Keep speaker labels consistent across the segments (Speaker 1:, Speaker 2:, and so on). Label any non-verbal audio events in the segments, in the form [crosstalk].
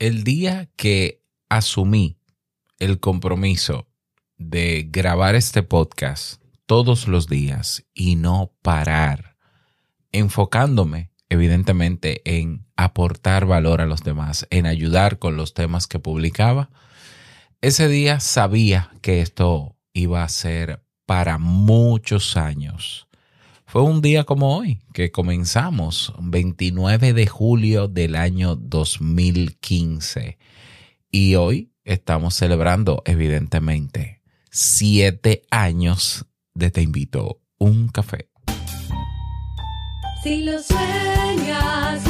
Speaker 1: el día que asumí el compromiso de grabar este podcast todos los días y no parar, enfocándome evidentemente en aportar valor a los demás, en ayudar con los temas que publicaba, ese día sabía que esto iba a ser para muchos años. Fue un día como hoy que comenzamos, 29 de julio del año 2015. Y hoy estamos celebrando, evidentemente, siete años de Te invito un café.
Speaker 2: Si lo sueñas,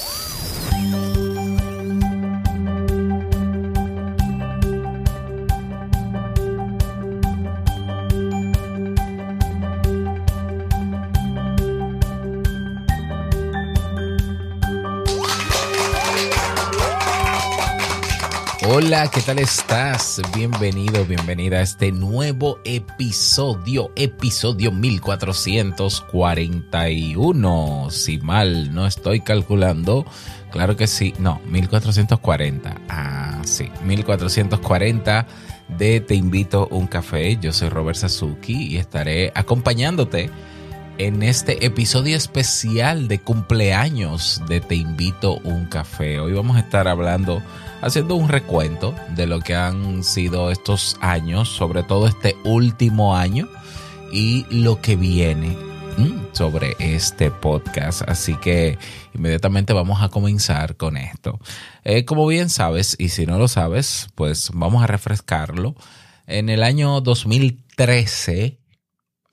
Speaker 1: Hola, ¿qué tal estás? Bienvenido, bienvenida a este nuevo episodio, episodio 1441. Si mal no estoy calculando, claro que sí, no, 1440. Ah, sí, 1440 de Te invito un café. Yo soy Robert Sasuki y estaré acompañándote en este episodio especial de cumpleaños de Te invito un café. Hoy vamos a estar hablando, haciendo un recuento de lo que han sido estos años, sobre todo este último año y lo que viene mm, sobre este podcast. Así que inmediatamente vamos a comenzar con esto. Eh, como bien sabes, y si no lo sabes, pues vamos a refrescarlo. En el año 2013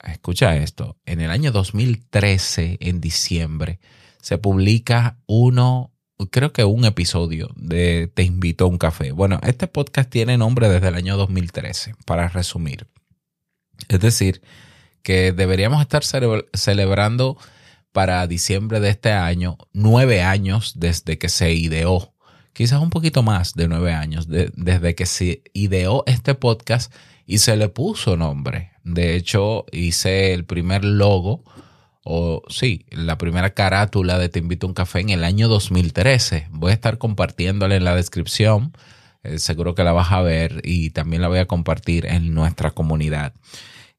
Speaker 1: escucha esto, en el año 2013, en diciembre, se publica uno, creo que un episodio de Te invito a un café. Bueno, este podcast tiene nombre desde el año 2013, para resumir. Es decir, que deberíamos estar cele- celebrando para diciembre de este año nueve años desde que se ideó. Quizás un poquito más de nueve años de- desde que se ideó este podcast y se le puso nombre. De hecho, hice el primer logo, o sí, la primera carátula de Te invito a un café en el año 2013. Voy a estar compartiéndola en la descripción. Eh, seguro que la vas a ver y también la voy a compartir en nuestra comunidad.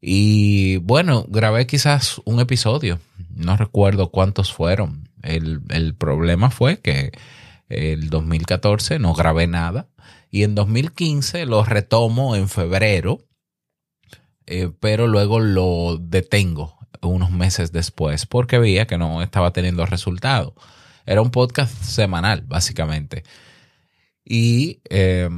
Speaker 1: Y bueno, grabé quizás un episodio. No recuerdo cuántos fueron. El, el problema fue que el 2014 no grabé nada. Y en 2015 lo retomo en febrero eh, pero luego lo detengo unos meses después porque veía que no estaba teniendo resultado. Era un podcast semanal, básicamente. Y eh,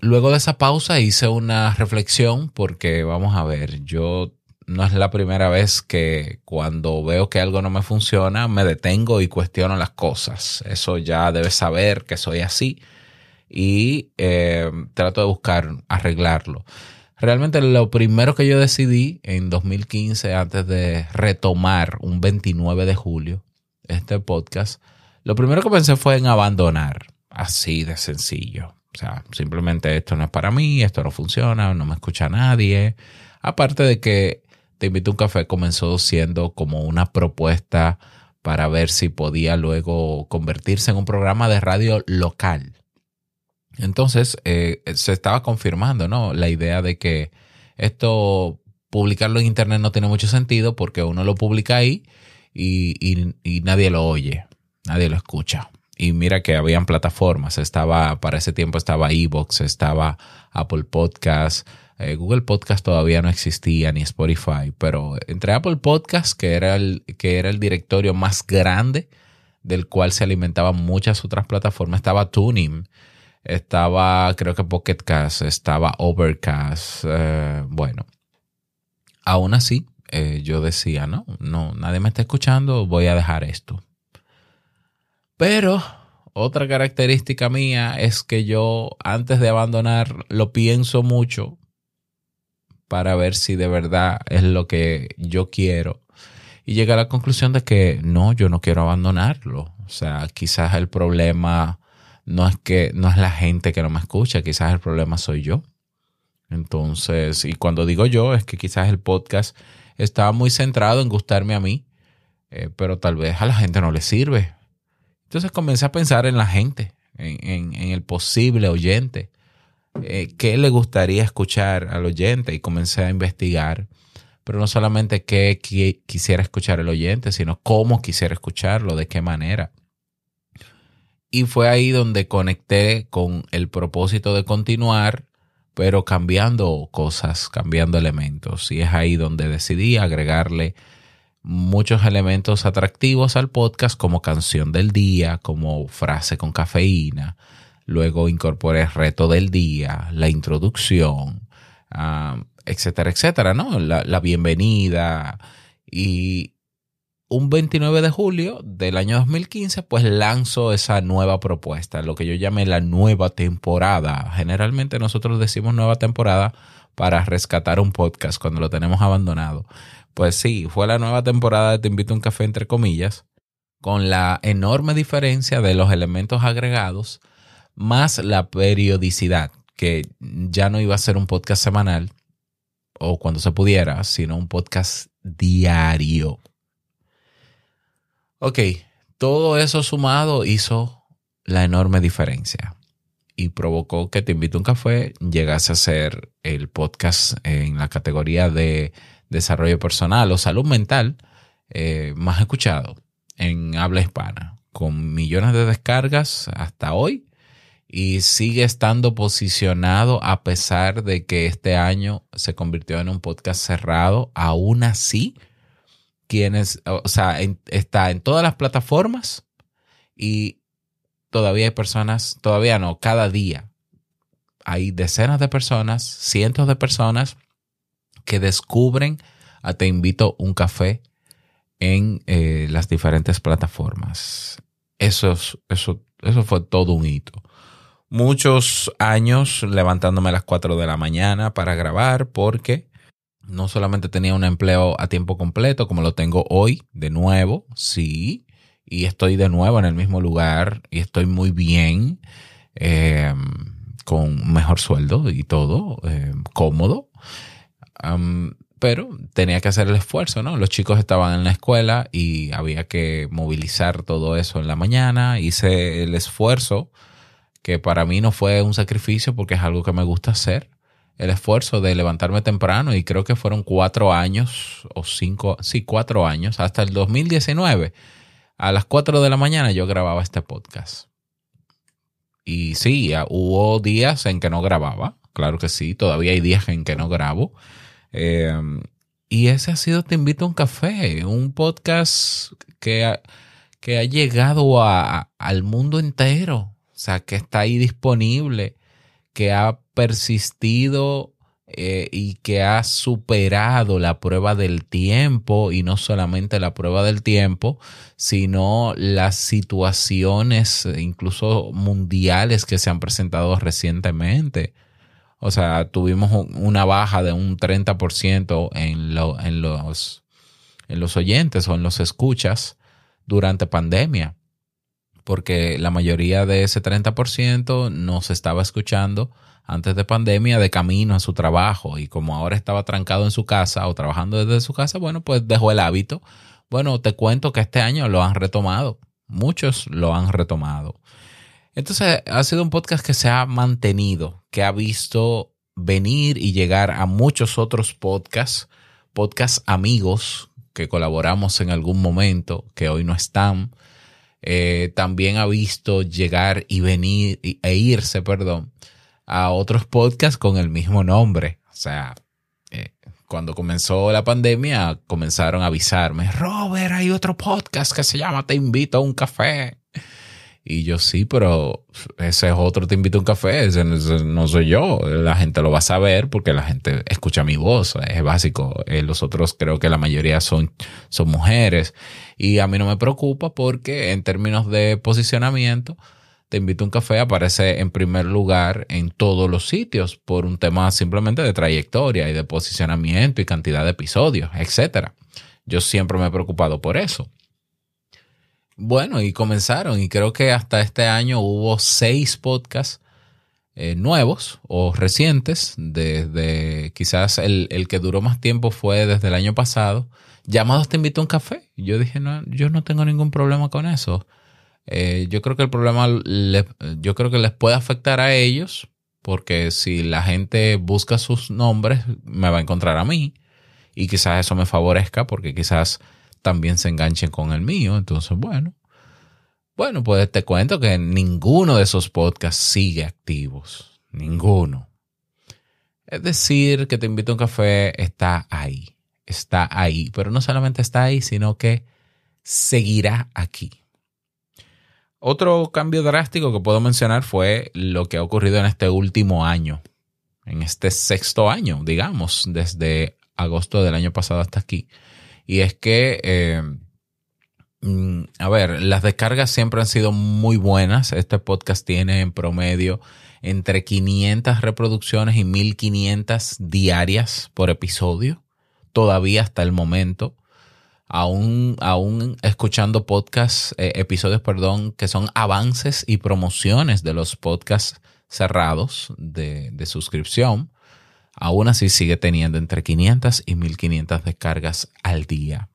Speaker 1: luego de esa pausa hice una reflexión porque, vamos a ver, yo no es la primera vez que cuando veo que algo no me funciona, me detengo y cuestiono las cosas. Eso ya debes saber que soy así y eh, trato de buscar arreglarlo. Realmente lo primero que yo decidí en 2015, antes de retomar un 29 de julio este podcast, lo primero que pensé fue en abandonar, así de sencillo. O sea, simplemente esto no es para mí, esto no funciona, no me escucha nadie. Aparte de que Te invito a un café comenzó siendo como una propuesta para ver si podía luego convertirse en un programa de radio local. Entonces, eh, se estaba confirmando, ¿no? La idea de que esto, publicarlo en Internet no tiene mucho sentido porque uno lo publica ahí y, y- y nadie lo oye, nadie lo escucha. Y mira que habían plataformas, estaba, para ese tiempo estaba Evox, estaba Apple Podcast, eh, Google Podcast todavía no existía, ni Spotify, pero entre Apple Podcast, que era el, que era el directorio más grande del cual se alimentaban muchas otras plataformas, estaba Tuning, estaba creo que Pocket Cast, estaba Overcast, eh, bueno, aún así, eh, yo decía, no, no, nadie me está escuchando, voy a dejar esto. Pero otra característica mía es que yo antes de abandonar lo pienso mucho para ver si de verdad es lo que yo quiero. Y llegué a la conclusión de que no, yo no quiero abandonarlo. O sea, quizás el problema no es que no es la gente que no me escucha, quizás el problema soy yo. Entonces, y cuando digo yo, es que quizás el podcast estaba muy centrado en gustarme a mí, eh, pero tal vez a la gente no le sirve. Entonces comencé a pensar en la gente, en, el posible oyente. Eh, ¿Qué le gustaría escuchar al oyente? Y comencé a investigar, pero no solamente qué quisiera escuchar el oyente, sino cómo quisiera escucharlo, de qué manera. Y fue ahí donde conecté con el propósito de continuar, pero cambiando cosas, cambiando elementos. Y es ahí donde decidí agregarle muchos elementos atractivos al podcast como canción del día, como frase con cafeína. Luego incorporé reto del día, la introducción, ah, etcétera, etcétera, ¿no? La, la, bienvenida. Y un 29 de julio del año 2015, pues lanzo esa nueva propuesta, lo que yo llamé la nueva temporada. Generalmente nosotros decimos nueva temporada para rescatar un podcast cuando lo tenemos abandonado. Pues sí, fue la nueva temporada de Te invito a un café entre comillas, con la enorme diferencia de los elementos agregados más la periodicidad, que ya no iba a ser un podcast semanal o cuando se pudiera, sino un podcast diario. Ok, todo eso sumado hizo la enorme diferencia y provocó que Te invito a un café llegase a ser el podcast en la categoría de desarrollo personal o salud mental eh, más escuchado en habla hispana, con millones de descargas hasta hoy y sigue estando posicionado a pesar de que este año se convirtió en un podcast cerrado, aún así, quienes, o sea, está en todas las plataformas y todavía hay personas, todavía no, cada día hay decenas de personas, cientos de personas que descubren a Te invito un café en eh, las diferentes plataformas. Eso, eso, eso fue todo un hito. Muchos años levantándome a las 4 de la mañana para grabar porque no solamente tenía un empleo a tiempo completo como lo tengo hoy, de nuevo, sí, y estoy de nuevo en el mismo lugar y estoy muy bien, eh, con mejor sueldo y todo, eh, cómodo pero tenía que hacer el esfuerzo, ¿no? Los chicos estaban en la escuela y había que movilizar todo eso en la mañana. Hice el esfuerzo, que para mí no fue un sacrificio porque es algo que me gusta hacer. El esfuerzo de levantarme temprano y creo que fueron cuatro años o cinco, sí, cuatro años, hasta el 2019. A las cuatro de la mañana yo grababa este podcast. Y sí, hubo días en que no grababa, claro que sí, todavía hay días en que no grabo Em, y ese ha sido Te invito a un café, un podcast que ha, que ha llegado a, al mundo entero, o sea, que está ahí disponible, que ha persistido eh, y que ha superado la prueba del tiempo y no solamente la prueba del tiempo, sino las situaciones incluso mundiales que se han presentado recientemente. O sea, tuvimos una baja de un 30% en, en, los, en los oyentes o en los escuchas durante pandemia, porque la mayoría de ese 30% no se estaba escuchando antes de pandemia de camino a su trabajo y como ahora estaba trancado en su casa o trabajando desde su casa, bueno, pues dejó el hábito. Bueno, te cuento que este año lo han retomado, muchos lo han retomado. Entonces ha sido un podcast que se ha mantenido, que ha visto venir y llegar a muchos otros podcasts, podcasts amigos que colaboramos en algún momento, que hoy no están. Eh, también ha visto llegar y venir e irse, perdón, a otros podcasts con el mismo nombre. O sea, eh, cuando comenzó la pandemia, comenzaron a avisarme, Robert, hay otro podcast que se llama Te invito a un café. Y yo sí, pero ese es otro, te invito a un café, ese no, soy yo. La gente lo va a saber porque la gente escucha mi voz, es básico. Eh, los otros creo que la mayoría son, son mujeres. Y a mí no me preocupa porque en términos de posicionamiento, te invito a un café aparece en primer lugar en todos los sitios por un tema simplemente de trayectoria y de posicionamiento y cantidad de episodios, etcétera. Yo siempre me he preocupado por eso. Bueno, y comenzaron, y creo que hasta este año hubo seis podcasts eh, nuevos o recientes, desde quizás el, el, que duró más tiempo fue desde el año pasado, llamados Te invito a un café. Yo dije, no, yo no tengo ningún problema con eso. Eh, yo creo que el problema, le, yo creo que les puede afectar a ellos, porque si la gente busca sus nombres, me va a encontrar a mí, y quizás eso me favorezca, porque quizás también se enganchen con el mío. Entonces, bueno. Bueno, pues te cuento que ninguno de esos podcasts sigue activos. Ninguno. Es decir, que te invito a un café está ahí. Está ahí. Pero no solamente está ahí, sino que seguirá aquí. Otro cambio drástico que puedo mencionar fue lo que ha ocurrido en este último año. En este sexto año, digamos, desde agosto del año pasado hasta aquí. Y es que, eh, a ver, las descargas siempre han sido muy buenas. Este podcast tiene en promedio entre 500 reproducciones y 1500 diarias por episodio, todavía hasta el momento. Aún, aún escuchando podcasts, eh, episodios, perdón, que son avances y promociones de los podcasts cerrados de, de suscripción aún así sigue teniendo entre 500 y 1500 descargas al día.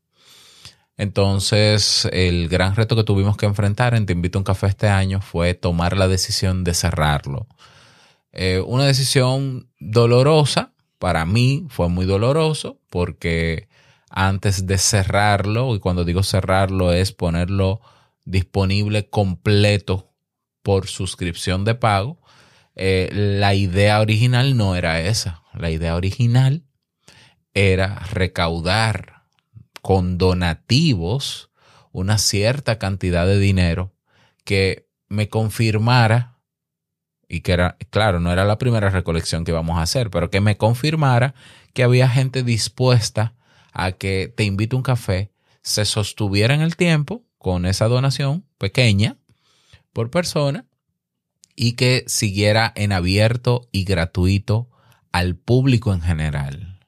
Speaker 1: Entonces, el gran reto que tuvimos que enfrentar en Te Invito a un Café este año fue tomar la decisión de cerrarlo. Eh, una decisión dolorosa, para mí fue muy doloroso porque antes de cerrarlo, y cuando digo cerrarlo es ponerlo disponible completo por suscripción de pago, eh, la idea original no era esa. La idea original era recaudar con donativos una cierta cantidad de dinero que me confirmara, y que era, claro, no era la primera recolección que íbamos a hacer, pero que me confirmara que había gente dispuesta a que te invito a un café, se sostuviera en el tiempo con esa donación pequeña por persona y que siguiera en abierto y gratuito al público en general.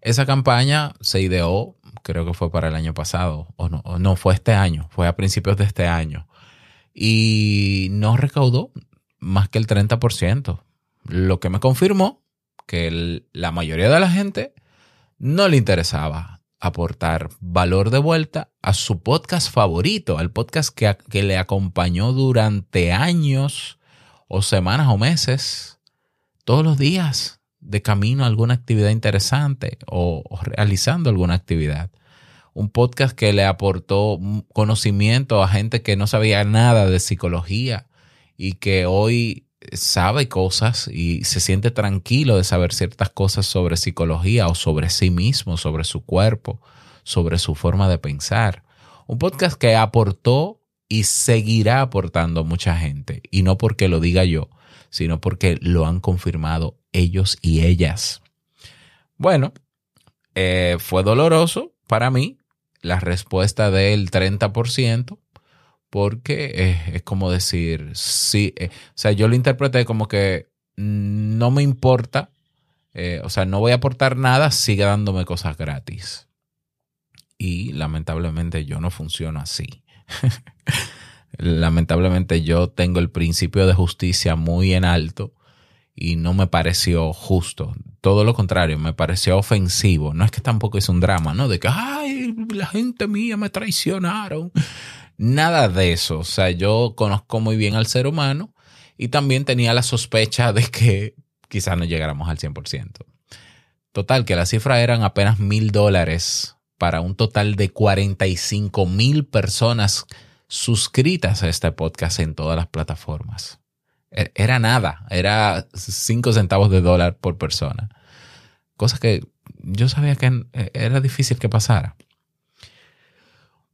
Speaker 1: Esa campaña se ideó, creo que fue para el año pasado, o no, no fue este año, fue a principios de este año, y no recaudó más que el 30%, lo que me confirmó que la mayoría de la gente no le interesaba aportar valor de vuelta a su podcast favorito, al podcast que, que le acompañó durante años o semanas o meses, todos los días, de camino a alguna actividad interesante o realizando alguna actividad. Un podcast que le aportó conocimiento a gente que no sabía nada de psicología y que hoy sabe cosas y se siente tranquilo de saber ciertas cosas sobre psicología o sobre sí mismo, sobre su cuerpo, sobre su forma de pensar. Un podcast que aportó y seguirá aportando a mucha gente. Y no porque lo diga yo, sino porque lo han confirmado ellos y ellas. Bueno, eh, fue doloroso para mí la respuesta del 30%, porque eh, es como decir, sí, eh, o sea, yo lo interpreté como que no me importa, eh, o sea, no voy a aportar nada, sigue dándome cosas gratis. Y lamentablemente yo no funciono así. [laughs] lamentablemente yo tengo el principio de justicia muy en alto y no me pareció justo. Todo lo contrario, me pareció ofensivo. No es que tampoco es un drama, ¿no? De que, ay, la gente mía me traicionaron. Nada de eso. O sea, yo conozco muy bien al ser humano y también tenía la sospecha de que quizás no llegáramos al 100%. Total, que la cifra eran apenas mil dólares para un total de 45 mil personas suscritas a este podcast en todas las plataformas. E-, era nada, era 5 centavos de dólar por persona. Cosa que yo sabía que era difícil que pasara.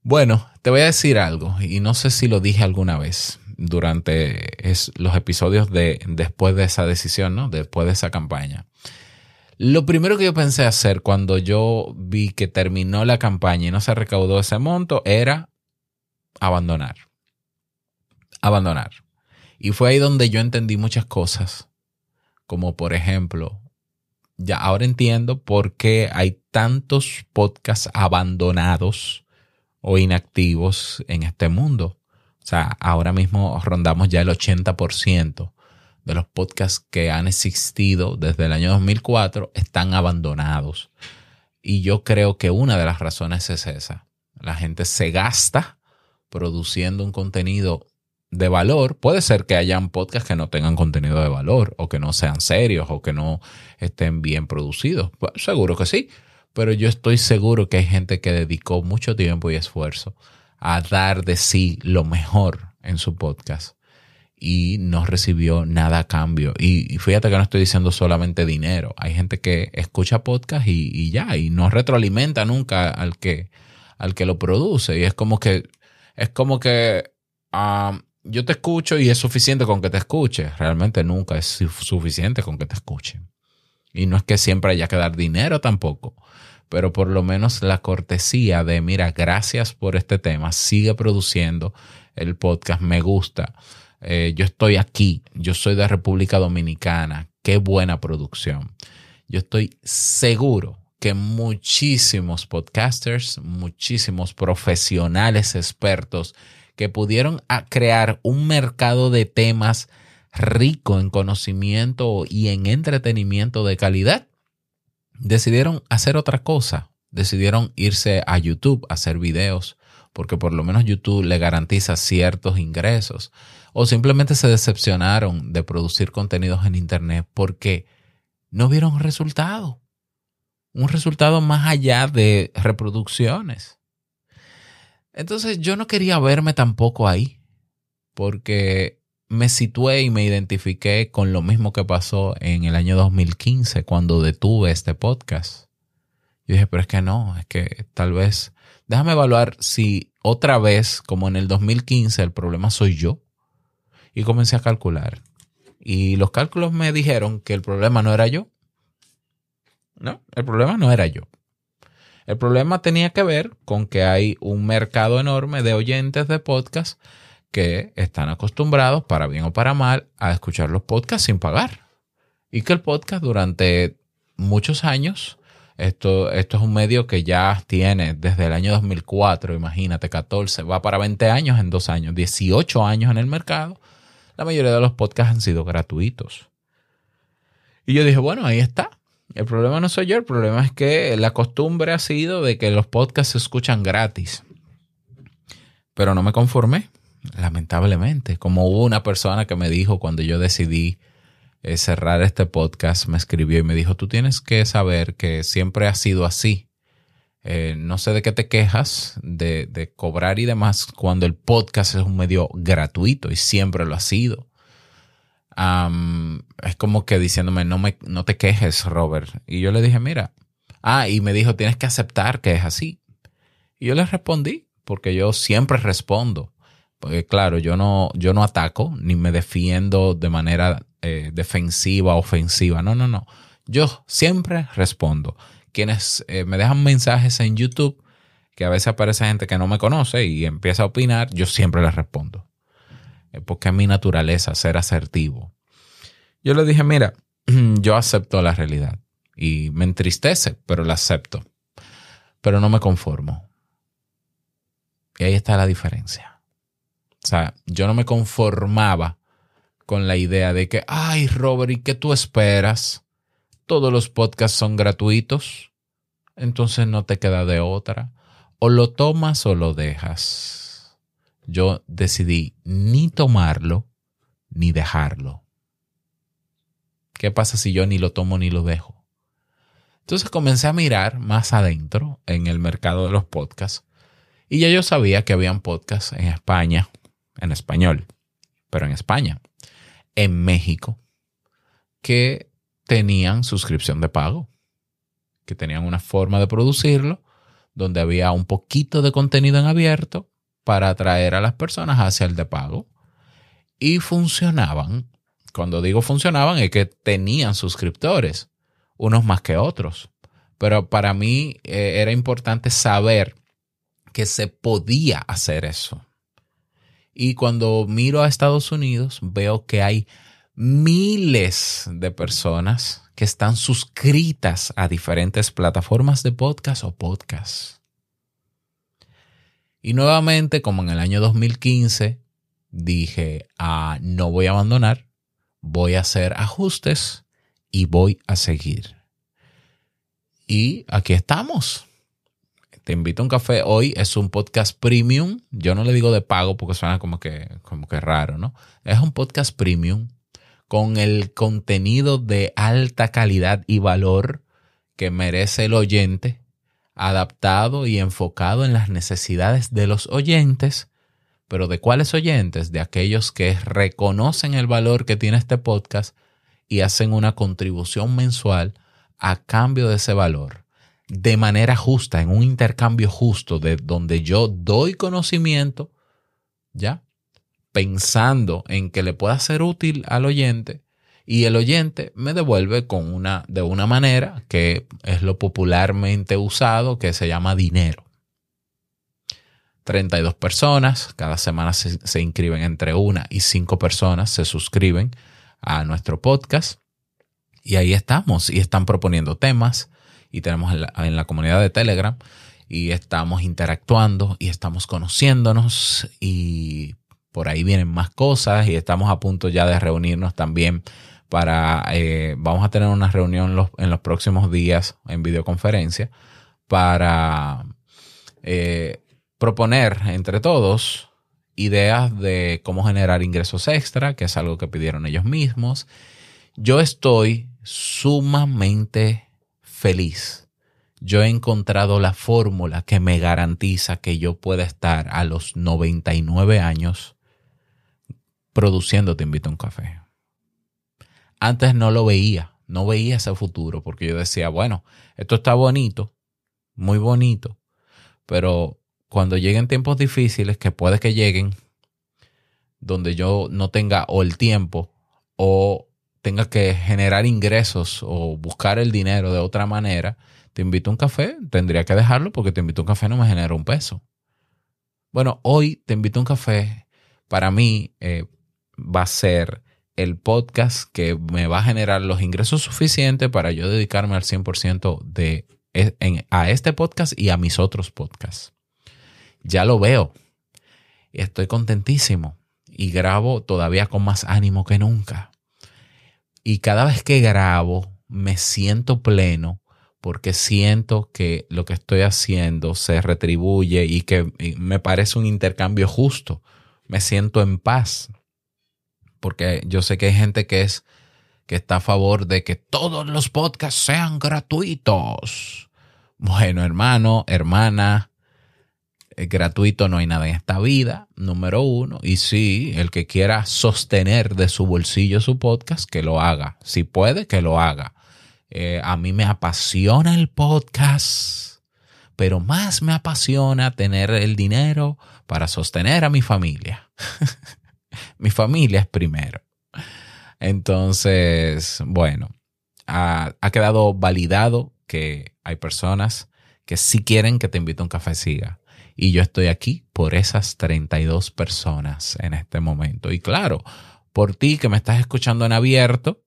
Speaker 1: Bueno, te voy a decir algo y no sé si lo dije alguna vez durante los episodios de después de esa decisión, ¿no? Después de esa campaña. Lo primero que yo pensé hacer cuando yo vi que terminó la campaña y no se recaudó ese monto era abandonar. Abandonar. Y fue ahí donde yo entendí muchas cosas, como por ejemplo, ya ahora entiendo por qué hay tantos podcasts abandonados o inactivos en este mundo. O sea, ahora mismo rondamos ya el 80% de los podcasts que han existido desde el año 2004 están abandonados. Y yo creo que una de las razones es esa. La gente se gasta produciendo un contenido de valor. Puede ser que hayan podcasts que no tengan contenido de valor o que no sean serios o que no estén bien producidos. Pues, seguro que sí, pero yo estoy seguro que hay gente que dedicó mucho tiempo y esfuerzo a dar de sí lo mejor en su podcast y no recibió nada a cambio. Y, fíjate que no estoy diciendo solamente dinero. Hay gente que escucha podcast y, ya, y no retroalimenta nunca al que, al que lo produce. Y es como que, es como que ah, yo te escucho y es suficiente con que te escuche. Realmente nunca es suficiente con que te escuche. Y no es que siempre haya que dar dinero tampoco. Pero por lo menos la cortesía de, mira, gracias por este tema, sigue produciendo el podcast, me gusta eh, yo estoy aquí, yo soy de República Dominicana, qué buena producción. Yo estoy seguro que muchísimos podcasters, muchísimos profesionales expertos que pudieron crear un mercado de temas rico en conocimiento y en entretenimiento de calidad, decidieron hacer otra cosa. Decidieron irse a YouTube a hacer videos, porque por lo menos YouTube le garantiza ciertos ingresos o simplemente se decepcionaron de producir contenidos en Internet porque no vieron resultado. Un resultado más allá de reproducciones. Entonces yo no quería verme tampoco ahí porque me situé y me identifiqué con lo mismo que pasó en el año 2015 cuando detuve este podcast. Yo dije, pero es que no, es que tal vez, déjame evaluar si otra vez, como en el 2015, el problema soy yo y comencé a calcular. Y los cálculos me dijeron que el problema no era yo. No, el problema no era yo. El problema tenía que ver con que hay un mercado enorme de oyentes de podcast que están acostumbrados, para bien o para mal, a escuchar los podcasts sin pagar. Y que el podcast durante muchos años, esto, esto es un medio que ya tiene desde el año 2004, imagínate, 14, va para 20 años en dos años, 18 años en el mercado la mayoría de los podcasts han sido gratuitos. Y yo dije, bueno, ahí está. El problema no soy yo, el problema es que la costumbre ha sido de que los podcasts se escuchan gratis. Pero no me conformé, lamentablemente. Como hubo una persona que me dijo cuando yo decidí eh, cerrar este podcast, me escribió y me dijo, tú tienes que saber que siempre ha sido así. Eh, no sé de qué te quejas de, cobrar y demás cuando el podcast es un medio gratuito y siempre lo ha sido. es como que diciéndome, no, me, no te quejes, Robert. Y yo le dije, mira, ah, y me dijo, tienes que aceptar que es así. Y yo le respondí, porque yo siempre respondo. Porque claro, yo no, yo no ataco ni me defiendo de manera eh, defensiva, ofensiva. No, no, no. Yo siempre respondo quienes eh, me dejan mensajes en YouTube, que a veces aparece gente que no me conoce y empieza a opinar, yo siempre les respondo. porque es mi naturaleza ser asertivo. Yo le dije, mira, [clears throat] yo acepto la realidad y me entristece, pero la acepto. Pero no me conformo. Y ahí está la diferencia. O sea, yo no me conformaba con la idea de que, ay, Robert, ¿y qué tú esperas? todos los podcasts son gratuitos, entonces no te queda de otra. O lo tomas o lo dejas. Yo decidí ni tomarlo ni dejarlo. ¿Qué pasa si yo ni lo tomo ni lo dejo? Entonces comencé a mirar más adentro en el mercado de los podcasts y ya yo sabía que habían podcasts en España, en español, pero en España, en México, que tenían suscripción de pago, que tenían una forma de producirlo donde había un poquito de contenido en abierto para atraer a las personas hacia el de pago. Y funcionaban. Cuando digo funcionaban es que tenían suscriptores, unos más que otros. Pero para mí eh, era importante saber que se podía hacer eso. Y cuando miro a Estados Unidos, veo que hay miles de personas que están suscritas a diferentes plataformas de podcast o podcast. Y nuevamente, como en el año 2015, dije, ah, no voy a abandonar, voy a hacer ajustes y voy a seguir. Y aquí estamos. Te invito a un café. Hoy es un podcast premium. Yo no le digo de pago porque suena como que, como que raro, ¿no? Es un podcast premium con el contenido de alta calidad y valor que merece el oyente, adaptado y enfocado en las necesidades de los oyentes, pero ¿de cuáles oyentes? De aquellos que reconocen el valor que tiene este podcast y hacen una contribución mensual a cambio de ese valor, de manera justa, en un intercambio justo, de donde yo doy conocimiento, ¿ya? pensando en que le pueda ser útil al oyente y el oyente me devuelve con una, de una manera que es lo popularmente usado, que se llama dinero. 32 personas, cada semana se, se inscriben entre una y cinco personas, se suscriben a nuestro podcast y ahí estamos y están proponiendo temas y tenemos en la, comunidad de Telegram y estamos interactuando y estamos conociéndonos y por ahí vienen más cosas y estamos a punto ya de reunirnos también para, eh, vamos a tener una reunión los, en los próximos días en videoconferencia para eh, proponer entre todos ideas de cómo generar ingresos extra, que es algo que pidieron ellos mismos. Yo estoy sumamente feliz. Yo he encontrado la fórmula que me garantiza que yo pueda estar a los 99 años produciendo Te invito a un café. Antes no lo veía, no veía ese futuro porque yo decía, bueno, esto está bonito, muy bonito, pero cuando lleguen tiempos difíciles, que puede que lleguen, donde yo no tenga o el tiempo o tenga que generar ingresos o buscar el dinero de otra manera, te invito a un café, tendría que dejarlo porque te invito a un café no me genera un peso. Bueno, hoy te invito a un café, para mí, eh, va a ser el podcast que me va a generar los ingresos suficientes para yo dedicarme al 100% de, e, a este podcast y a mis otros podcasts. Ya lo veo. Estoy contentísimo y grabo todavía con más ánimo que nunca. Y cada vez que grabo me siento pleno porque siento que lo que estoy haciendo se retribuye y que me parece un intercambio justo. Me siento en paz porque yo sé que hay gente que es que está a favor de que todos los podcasts sean gratuitos. Bueno, hermano, hermana, gratuito no hay nada en esta vida, número uno. Y sí, el que quiera sostener de su bolsillo su podcast, que lo haga. Si puede, que lo haga. Eh, a mí me apasiona el podcast, pero más me apasiona tener el dinero para sostener a mi familia. [laughs] mi familia es primero. Entonces, bueno, ha, quedado validado que hay personas que sí quieren que te invite a un café siga. Y yo estoy aquí por esas 32 personas en este momento. Y claro, por ti que me estás escuchando en abierto,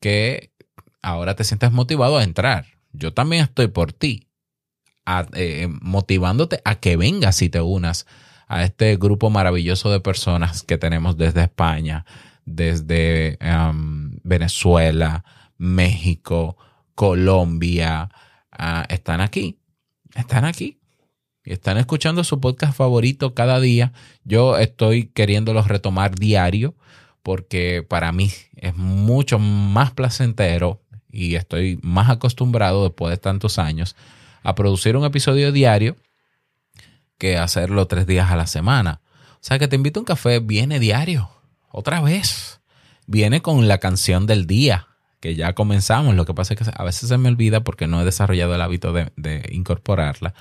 Speaker 1: que ahora te sientes motivado a entrar. Yo también estoy por ti, eh, motivándote a que vengas y te unas a este grupo maravilloso de personas que tenemos desde España, desde um, Venezuela, México, Colombia. Ah, están aquí, están aquí. Están escuchando su podcast favorito cada día. Yo estoy queriéndolos retomar diario porque para mí es mucho más placentero y estoy más acostumbrado después de tantos años a producir un episodio diario que hacerlo tres días a la semana. O sea que te invito a un café, viene diario, otra vez. Viene con la canción del día, que ya comenzamos. Lo que pasa es que a veces se me olvida porque no he desarrollado el hábito de incorporarla.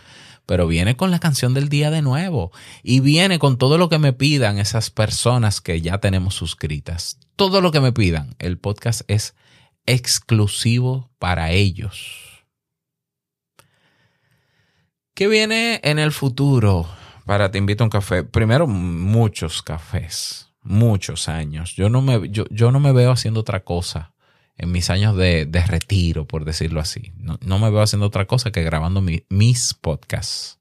Speaker 1: Pero viene con la canción del día de nuevo y viene con todo lo que me pidan esas personas que ya tenemos suscritas. Todo lo que me pidan. El podcast es exclusivo para ellos. ¿Qué viene en el futuro para Te invito a un café? Primero, muchos cafés, muchos años. Yo no me, yo, yo no me veo haciendo otra cosa en mis años de, retiro, por decirlo así. No, me veo haciendo otra cosa que grabando mi, mis podcasts.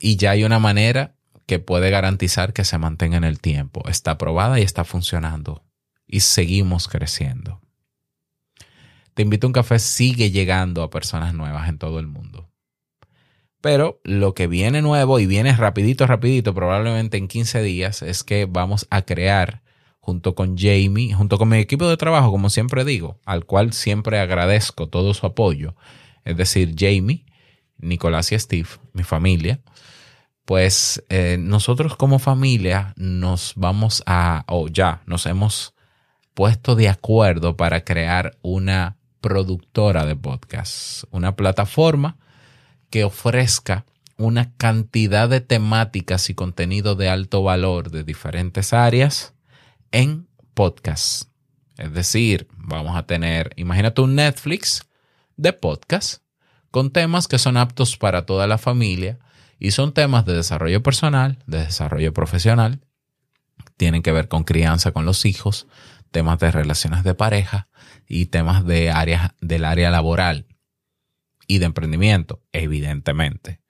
Speaker 1: Y ya hay una manera que puede garantizar que se mantenga en el tiempo. Está probada y está funcionando. Y seguimos creciendo. Te invito a un café sigue llegando a personas nuevas en todo el mundo. Pero lo que viene nuevo y viene rapidito, rapidito, probablemente en 15 días, es que vamos a crear junto con Jamie, junto con mi equipo de trabajo, como siempre digo, al cual siempre agradezco todo su apoyo, es decir, Jamie, Nicolás y Steve, mi familia, pues eh, nosotros como familia nos vamos a, o ya, nos hemos puesto de acuerdo para crear una productora de podcast, una plataforma que ofrezca una cantidad de temáticas y contenido de alto valor de diferentes áreas en podcast. Es decir, vamos a tener, imagínate un Netflix de podcast con temas que son aptos para toda la familia y son temas de desarrollo personal, de desarrollo profesional, tienen que ver con crianza con los hijos, temas de relaciones de pareja y temas de áreas del área laboral y de emprendimiento, evidentemente.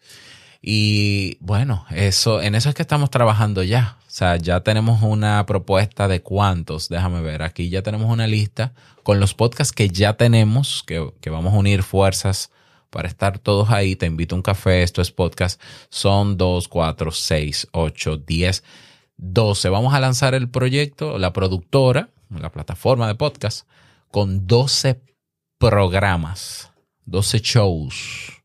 Speaker 1: Y bueno, eso, en eso es que estamos trabajando ya. O sea, ya tenemos una propuesta de cuántos, déjame ver, aquí ya tenemos una lista con los podcasts que ya tenemos, que, que vamos a unir fuerzas para estar todos ahí. Te invito a un café, esto es podcast. Son 2, 4, 6, 8, 10, 12. Vamos a lanzar el proyecto, la productora, la plataforma de podcast, con 12 programas, 12 shows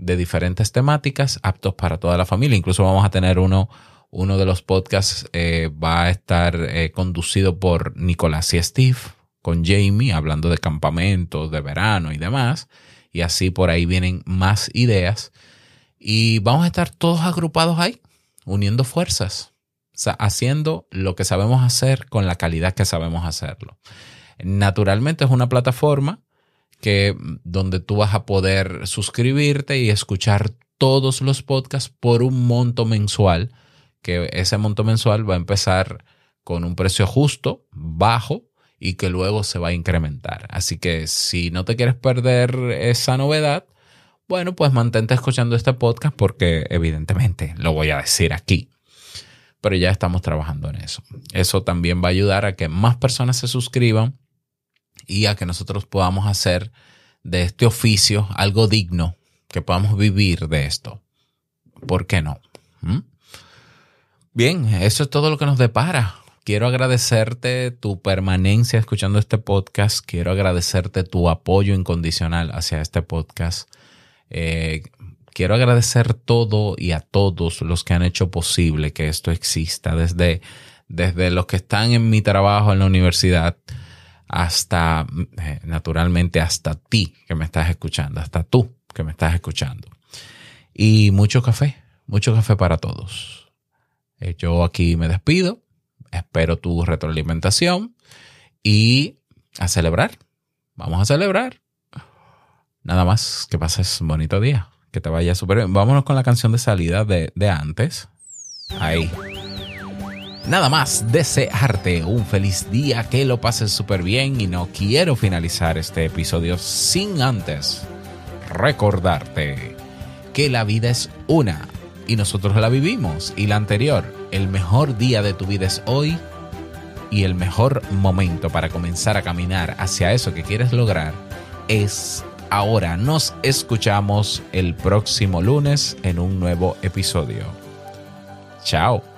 Speaker 1: de diferentes temáticas aptos para toda la familia. Incluso vamos a tener uno uno de los podcasts eh, va a estar eh, conducido por Nicolás y Steve, con Jamie, hablando de campamentos, de verano y demás. Y así por ahí vienen más ideas. Y vamos a estar todos agrupados ahí, uniendo fuerzas, haciendo lo que sabemos hacer con la calidad que sabemos hacerlo. Naturalmente es una plataforma que donde tú vas a poder suscribirte y escuchar todos los podcasts por un monto mensual que ese monto mensual va a empezar con un precio justo, bajo, y que luego se va a incrementar. Así que si no te quieres perder esa novedad, bueno, pues mantente escuchando este podcast porque evidentemente lo voy a decir aquí. Pero ya estamos trabajando en eso. Eso también va a ayudar a que más personas se suscriban y a que nosotros podamos hacer de este oficio algo digno, que podamos vivir de esto. ¿Por qué no? ¿Mm? Bien, eso es todo lo que nos depara. Quiero agradecerte tu permanencia escuchando este podcast. Quiero agradecerte tu apoyo incondicional hacia este podcast. Eh, quiero agradecer todo y a todos los que han hecho posible que esto exista, desde, desde los que están en mi trabajo en la universidad hasta, eh, naturalmente, hasta ti que me estás escuchando, hasta tú que me estás escuchando. Y mucho café, mucho café para todos. Eh, yo aquí me despido, espero tu retroalimentación y a celebrar. Vamos a celebrar. Nada más, que pases un bonito día, que te vaya súper bien. Vámonos con la canción de salida de, de antes. Ahí. Nada más desearte un feliz día, que lo pases súper bien y no quiero finalizar este episodio sin antes recordarte que la vida es una y nosotros la vivimos. Y la anterior, el mejor día de tu vida es hoy y el mejor momento para comenzar a caminar hacia eso que quieres lograr es ahora. Nos escuchamos el próximo lunes en un nuevo episodio. Chao.